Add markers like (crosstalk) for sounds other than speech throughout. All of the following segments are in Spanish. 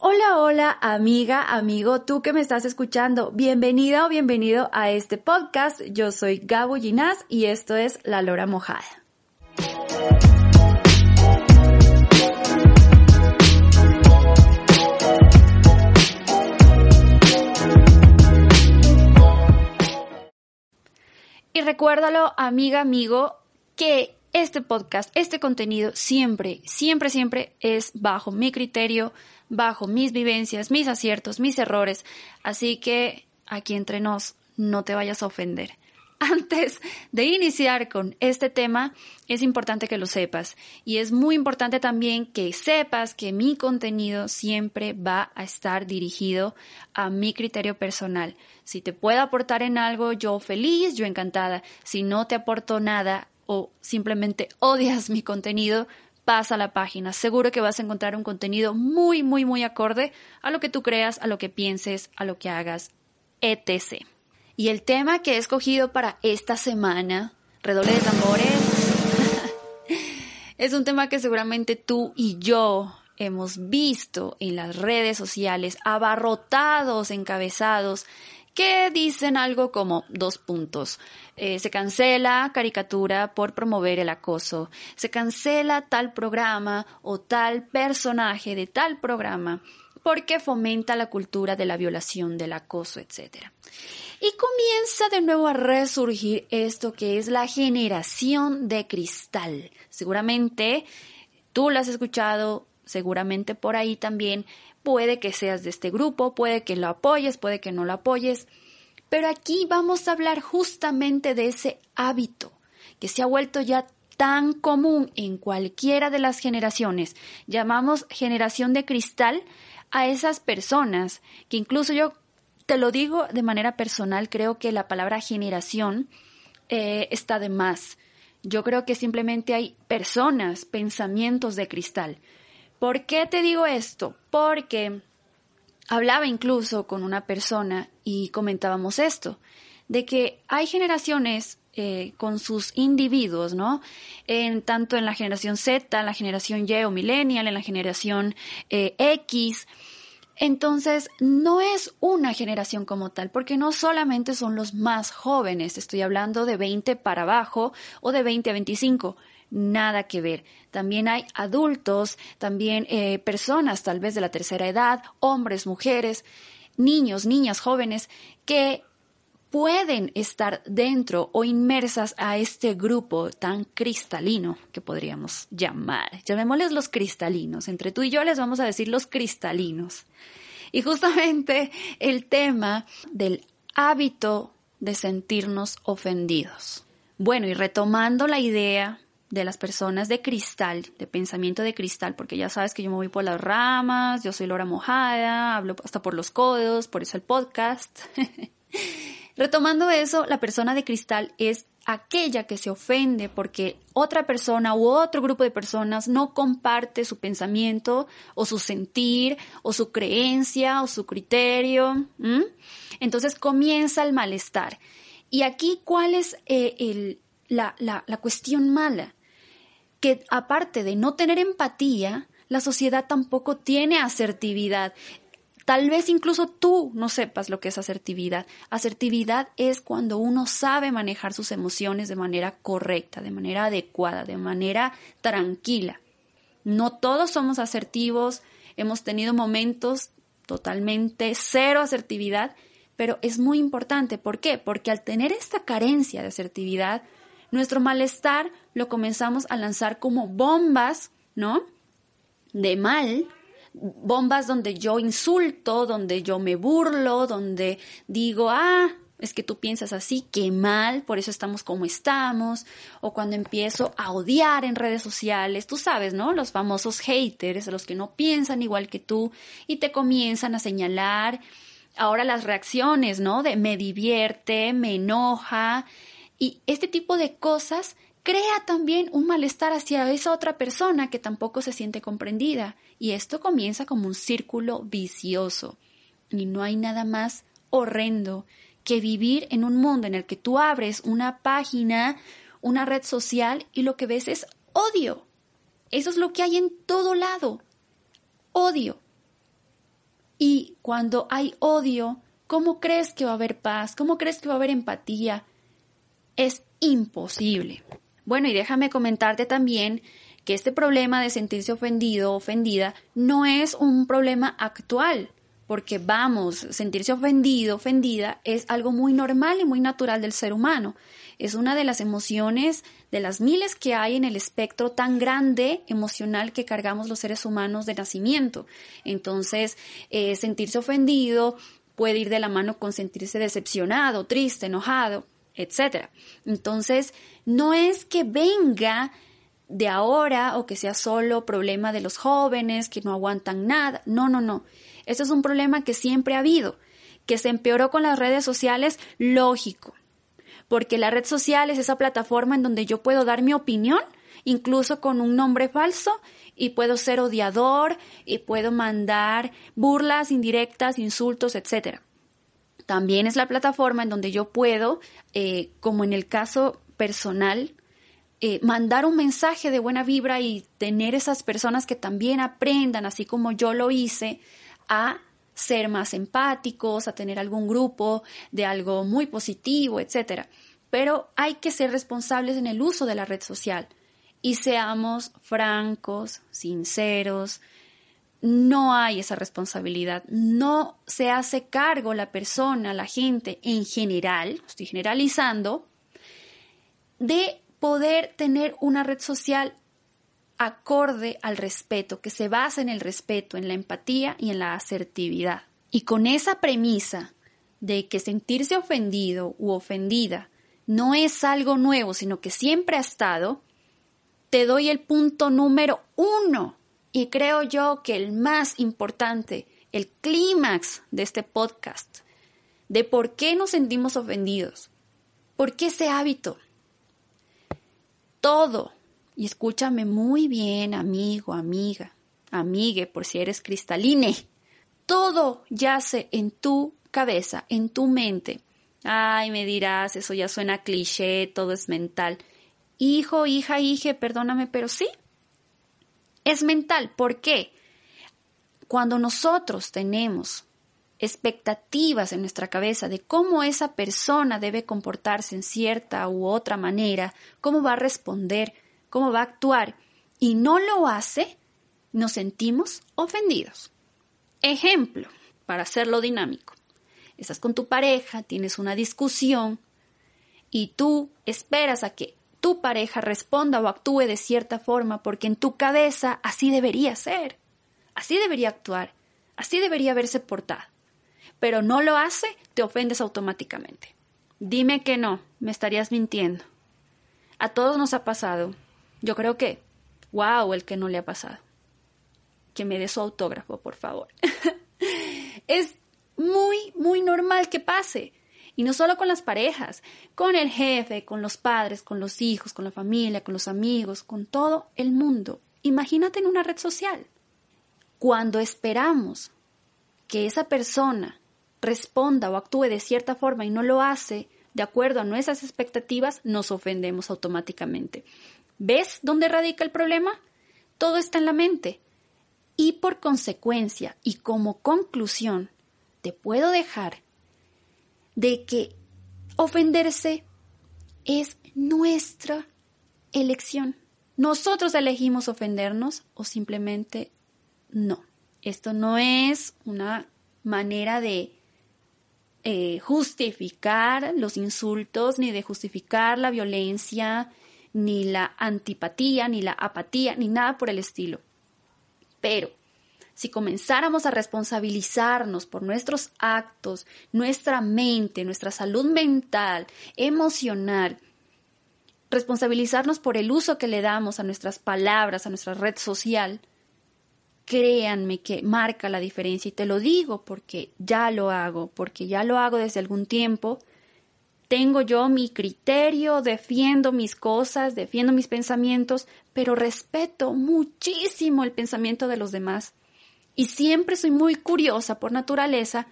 Hola, hola, amiga, amigo, tú que me estás escuchando, bienvenida o bienvenido a este podcast. Yo soy Gabo Ginás y esto es La Lora Mojada. Y recuérdalo, amiga, amigo, que este podcast, este contenido siempre, siempre, siempre es bajo mi criterio, bajo mis vivencias, mis aciertos, mis errores. Así que aquí entre nos, no te vayas a ofender. (laughs) Antes de iniciar con este tema, es importante que lo sepas y es muy importante también que sepas que mi contenido siempre va a estar dirigido a mi criterio personal. Si te puedo aportar en algo, yo feliz, yo encantada. Si no te aporto nada o simplemente odias mi contenido, pasa a la página. Seguro que vas a encontrar un contenido muy, muy, muy acorde a lo que tú creas, a lo que pienses, a lo que hagas, etc. Y el tema que he escogido para esta semana, redoble de tambores, (laughs) es un tema que seguramente tú y yo hemos visto en las redes sociales, abarrotados, encabezados, que dicen algo como dos puntos. Eh, se cancela caricatura por promover el acoso. Se cancela tal programa o tal personaje de tal programa porque fomenta la cultura de la violación, del acoso, etc. Y comienza de nuevo a resurgir esto que es la generación de cristal. Seguramente tú lo has escuchado, seguramente por ahí también Puede que seas de este grupo, puede que lo apoyes, puede que no lo apoyes, pero aquí vamos a hablar justamente de ese hábito que se ha vuelto ya tan común en cualquiera de las generaciones. Llamamos generación de cristal a esas personas que incluso yo te lo digo de manera personal, creo que la palabra generación eh, está de más. Yo creo que simplemente hay personas, pensamientos de cristal. ¿Por qué te digo esto? Porque hablaba incluso con una persona y comentábamos esto, de que hay generaciones eh, con sus individuos, ¿no? En, tanto en la generación Z, en la generación Y o millennial, en la generación eh, X. Entonces, no es una generación como tal, porque no solamente son los más jóvenes, estoy hablando de 20 para abajo o de 20 a 25 nada que ver. También hay adultos, también eh, personas tal vez de la tercera edad, hombres, mujeres, niños, niñas, jóvenes, que pueden estar dentro o inmersas a este grupo tan cristalino que podríamos llamar. Llamémosles los cristalinos. Entre tú y yo les vamos a decir los cristalinos. Y justamente el tema del hábito de sentirnos ofendidos. Bueno, y retomando la idea de las personas de cristal, de pensamiento de cristal, porque ya sabes que yo me voy por las ramas, yo soy Lora Mojada, hablo hasta por los codos, por eso el podcast. (laughs) Retomando eso, la persona de cristal es aquella que se ofende porque otra persona u otro grupo de personas no comparte su pensamiento o su sentir o su creencia o su criterio. Entonces comienza el malestar. Y aquí, ¿cuál es eh, el, la, la, la cuestión mala? Que aparte de no tener empatía, la sociedad tampoco tiene asertividad. Tal vez incluso tú no sepas lo que es asertividad. Asertividad es cuando uno sabe manejar sus emociones de manera correcta, de manera adecuada, de manera tranquila. No todos somos asertivos, hemos tenido momentos totalmente cero asertividad, pero es muy importante. ¿Por qué? Porque al tener esta carencia de asertividad, nuestro malestar lo comenzamos a lanzar como bombas, ¿no? De mal, bombas donde yo insulto, donde yo me burlo, donde digo, ah, es que tú piensas así, qué mal, por eso estamos como estamos, o cuando empiezo a odiar en redes sociales, tú sabes, ¿no? Los famosos haters, los que no piensan igual que tú y te comienzan a señalar. Ahora las reacciones, ¿no? De me divierte, me enoja, y este tipo de cosas crea también un malestar hacia esa otra persona que tampoco se siente comprendida. Y esto comienza como un círculo vicioso. Y no hay nada más horrendo que vivir en un mundo en el que tú abres una página, una red social y lo que ves es odio. Eso es lo que hay en todo lado. Odio. Cuando hay odio, ¿cómo crees que va a haber paz? ¿Cómo crees que va a haber empatía? Es imposible. Bueno, y déjame comentarte también que este problema de sentirse ofendido o ofendida no es un problema actual, porque vamos, sentirse ofendido, ofendida es algo muy normal y muy natural del ser humano. Es una de las emociones, de las miles que hay en el espectro tan grande emocional que cargamos los seres humanos de nacimiento. Entonces, eh, sentirse ofendido puede ir de la mano con sentirse decepcionado, triste, enojado, etc. Entonces, no es que venga de ahora o que sea solo problema de los jóvenes que no aguantan nada. No, no, no. Esto es un problema que siempre ha habido, que se empeoró con las redes sociales, lógico, porque la red social es esa plataforma en donde yo puedo dar mi opinión, incluso con un nombre falso, y puedo ser odiador, y puedo mandar burlas, indirectas, insultos, etc. También es la plataforma en donde yo puedo, eh, como en el caso personal, eh, mandar un mensaje de buena vibra y tener esas personas que también aprendan, así como yo lo hice, a ser más empáticos, a tener algún grupo de algo muy positivo, etc. Pero hay que ser responsables en el uso de la red social y seamos francos, sinceros. No hay esa responsabilidad, no se hace cargo la persona, la gente en general, estoy generalizando, de poder tener una red social acorde al respeto, que se basa en el respeto, en la empatía y en la asertividad. Y con esa premisa de que sentirse ofendido u ofendida no es algo nuevo, sino que siempre ha estado, te doy el punto número uno y creo yo que el más importante, el clímax de este podcast, de por qué nos sentimos ofendidos, por qué ese hábito, todo, y escúchame muy bien, amigo, amiga, amigue, por si eres cristaline, todo yace en tu cabeza, en tu mente. Ay, me dirás, eso ya suena cliché, todo es mental. Hijo, hija, hije, perdóname, pero sí, es mental. ¿Por qué? Cuando nosotros tenemos expectativas en nuestra cabeza de cómo esa persona debe comportarse en cierta u otra manera, cómo va a responder, cómo va a actuar, y no lo hace, nos sentimos ofendidos. Ejemplo, para hacerlo dinámico. Estás con tu pareja, tienes una discusión y tú esperas a que tu pareja responda o actúe de cierta forma porque en tu cabeza así debería ser, así debería actuar, así debería haberse portado pero no lo hace, te ofendes automáticamente. Dime que no, me estarías mintiendo. A todos nos ha pasado. Yo creo que, wow, el que no le ha pasado. Que me dé su autógrafo, por favor. (laughs) es muy, muy normal que pase. Y no solo con las parejas, con el jefe, con los padres, con los hijos, con la familia, con los amigos, con todo el mundo. Imagínate en una red social. Cuando esperamos que esa persona responda o actúe de cierta forma y no lo hace de acuerdo a nuestras expectativas, nos ofendemos automáticamente. ¿Ves dónde radica el problema? Todo está en la mente. Y por consecuencia y como conclusión, te puedo dejar de que ofenderse es nuestra elección. Nosotros elegimos ofendernos o simplemente no. Esto no es una manera de eh, justificar los insultos, ni de justificar la violencia, ni la antipatía, ni la apatía, ni nada por el estilo. Pero si comenzáramos a responsabilizarnos por nuestros actos, nuestra mente, nuestra salud mental, emocional, responsabilizarnos por el uso que le damos a nuestras palabras, a nuestra red social, créanme que marca la diferencia y te lo digo porque ya lo hago, porque ya lo hago desde algún tiempo. Tengo yo mi criterio, defiendo mis cosas, defiendo mis pensamientos, pero respeto muchísimo el pensamiento de los demás. Y siempre soy muy curiosa por naturaleza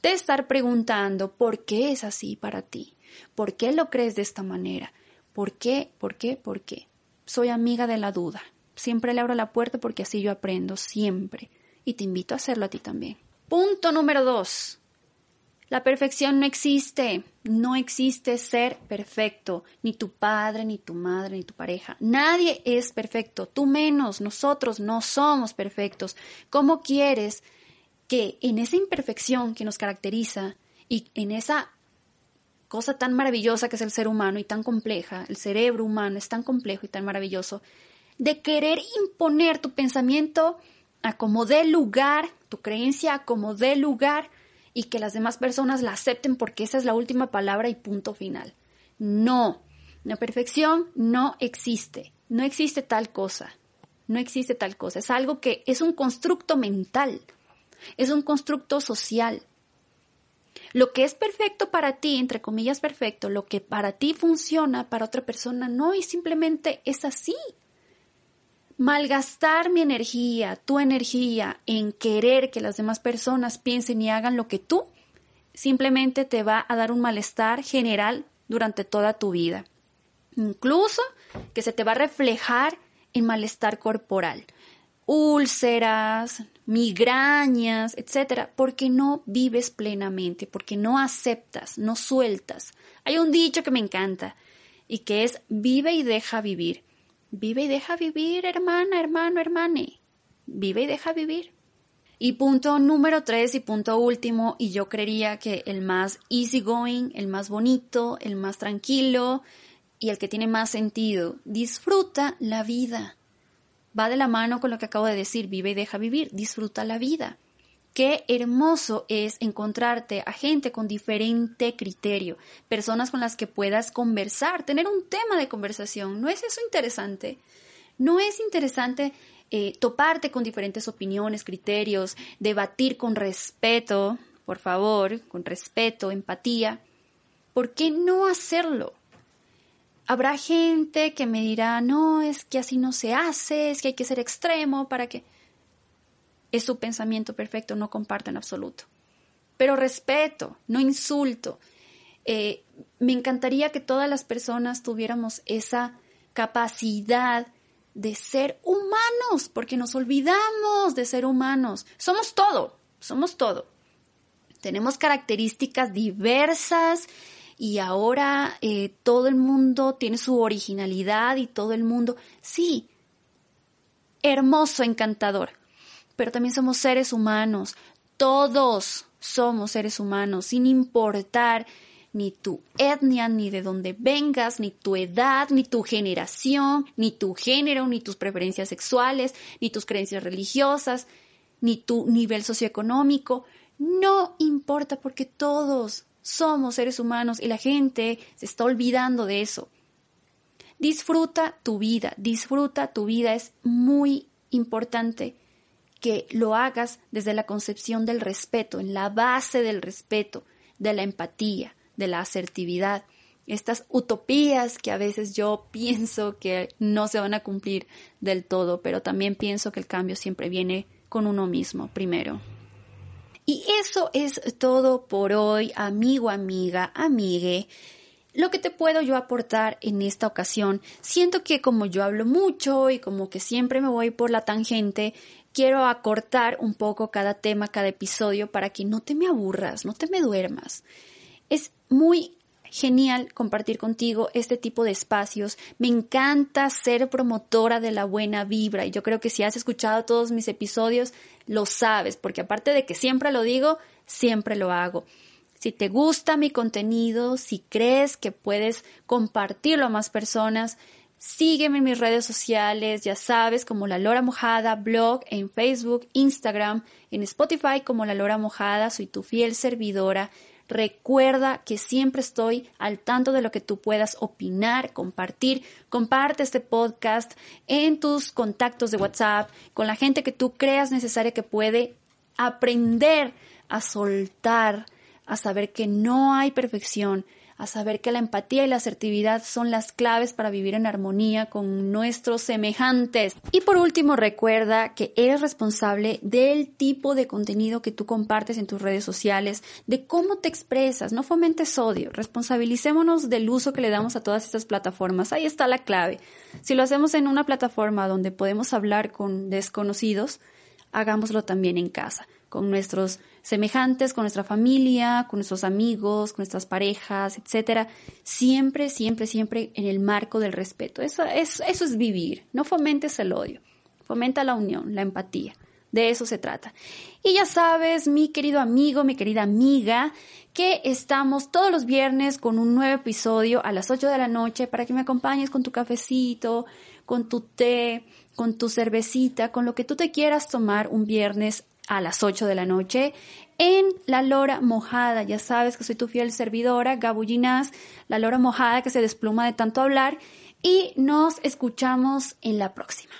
de estar preguntando por qué es así para ti, por qué lo crees de esta manera, por qué, por qué, por qué. Soy amiga de la duda. Siempre le abro la puerta porque así yo aprendo, siempre. Y te invito a hacerlo a ti también. Punto número dos. La perfección no existe. No existe ser perfecto. Ni tu padre, ni tu madre, ni tu pareja. Nadie es perfecto. Tú menos. Nosotros no somos perfectos. ¿Cómo quieres que en esa imperfección que nos caracteriza y en esa cosa tan maravillosa que es el ser humano y tan compleja, el cerebro humano es tan complejo y tan maravilloso, de querer imponer tu pensamiento a como dé lugar, tu creencia a como dé lugar y que las demás personas la acepten porque esa es la última palabra y punto final. No, la perfección no existe, no existe tal cosa, no existe tal cosa, es algo que es un constructo mental, es un constructo social. Lo que es perfecto para ti, entre comillas perfecto, lo que para ti funciona, para otra persona no, y simplemente es así. Malgastar mi energía, tu energía, en querer que las demás personas piensen y hagan lo que tú, simplemente te va a dar un malestar general durante toda tu vida. Incluso que se te va a reflejar en malestar corporal úlceras, migrañas, etcétera, porque no vives plenamente, porque no aceptas, no sueltas. Hay un dicho que me encanta y que es vive y deja vivir. Vive y deja vivir, hermana, hermano, hermane. Vive y deja vivir. Y punto número tres y punto último, y yo creería que el más easygoing, el más bonito, el más tranquilo y el que tiene más sentido, disfruta la vida va de la mano con lo que acabo de decir, vive y deja vivir, disfruta la vida. Qué hermoso es encontrarte a gente con diferente criterio, personas con las que puedas conversar, tener un tema de conversación. ¿No es eso interesante? ¿No es interesante eh, toparte con diferentes opiniones, criterios, debatir con respeto, por favor, con respeto, empatía? ¿Por qué no hacerlo? Habrá gente que me dirá, no, es que así no se hace, es que hay que ser extremo para que... Es su pensamiento perfecto, no comparto en absoluto. Pero respeto, no insulto. Eh, me encantaría que todas las personas tuviéramos esa capacidad de ser humanos, porque nos olvidamos de ser humanos. Somos todo, somos todo. Tenemos características diversas y ahora eh, todo el mundo tiene su originalidad y todo el mundo, sí, hermoso, encantador, pero también somos seres humanos, todos somos seres humanos, sin importar ni tu etnia, ni de dónde vengas, ni tu edad, ni tu generación, ni tu género, ni tus preferencias sexuales, ni tus creencias religiosas, ni tu nivel socioeconómico. No importa porque todos somos seres humanos y la gente se está olvidando de eso. Disfruta tu vida, disfruta tu vida. Es muy importante que lo hagas desde la concepción del respeto, en la base del respeto, de la empatía, de la asertividad. Estas utopías que a veces yo pienso que no se van a cumplir del todo, pero también pienso que el cambio siempre viene con uno mismo primero. Y eso es todo por hoy, amigo, amiga, amigue. Lo que te puedo yo aportar en esta ocasión, siento que como yo hablo mucho y como que siempre me voy por la tangente, quiero acortar un poco cada tema, cada episodio para que no te me aburras, no te me duermas. Es muy genial compartir contigo este tipo de espacios. Me encanta ser promotora de la buena vibra y yo creo que si has escuchado todos mis episodios, lo sabes, porque aparte de que siempre lo digo, siempre lo hago. Si te gusta mi contenido, si crees que puedes compartirlo a más personas, sígueme en mis redes sociales, ya sabes, como La Lora Mojada, blog en Facebook, Instagram, en Spotify como La Lora Mojada, soy tu fiel servidora. Recuerda que siempre estoy al tanto de lo que tú puedas opinar, compartir. Comparte este podcast en tus contactos de WhatsApp, con la gente que tú creas necesaria que puede aprender a soltar, a saber que no hay perfección, a saber que la empatía y la asertividad son las claves para vivir en armonía con nuestros semejantes. Y por último, recuerda que eres responsable del tipo de contenido que tú compartes en tus redes sociales, de cómo te expresas, no fomentes odio, responsabilicémonos del uso que le damos a todas estas plataformas. Ahí está la clave. Si lo hacemos en una plataforma donde podemos hablar con desconocidos, hagámoslo también en casa con nuestros semejantes, con nuestra familia, con nuestros amigos, con nuestras parejas, etcétera, siempre, siempre, siempre en el marco del respeto. Eso, es vivir. No fomentes el odio, fomenta la unión, la empatía. De eso se trata. Y ya sabes, mi querido amigo, mi querida amiga, que estamos todos los viernes con un nuevo episodio a las 8 de la noche para que me acompañes con tu cafecito, con tu té, con tu cervecita, con lo que tú te quieras tomar un viernes a las 8 de la noche en La Lora Mojada. Ya sabes que soy tu fiel servidora, Gabullinas, La Lora Mojada que se despluma de tanto hablar. Y nos escuchamos en la próxima.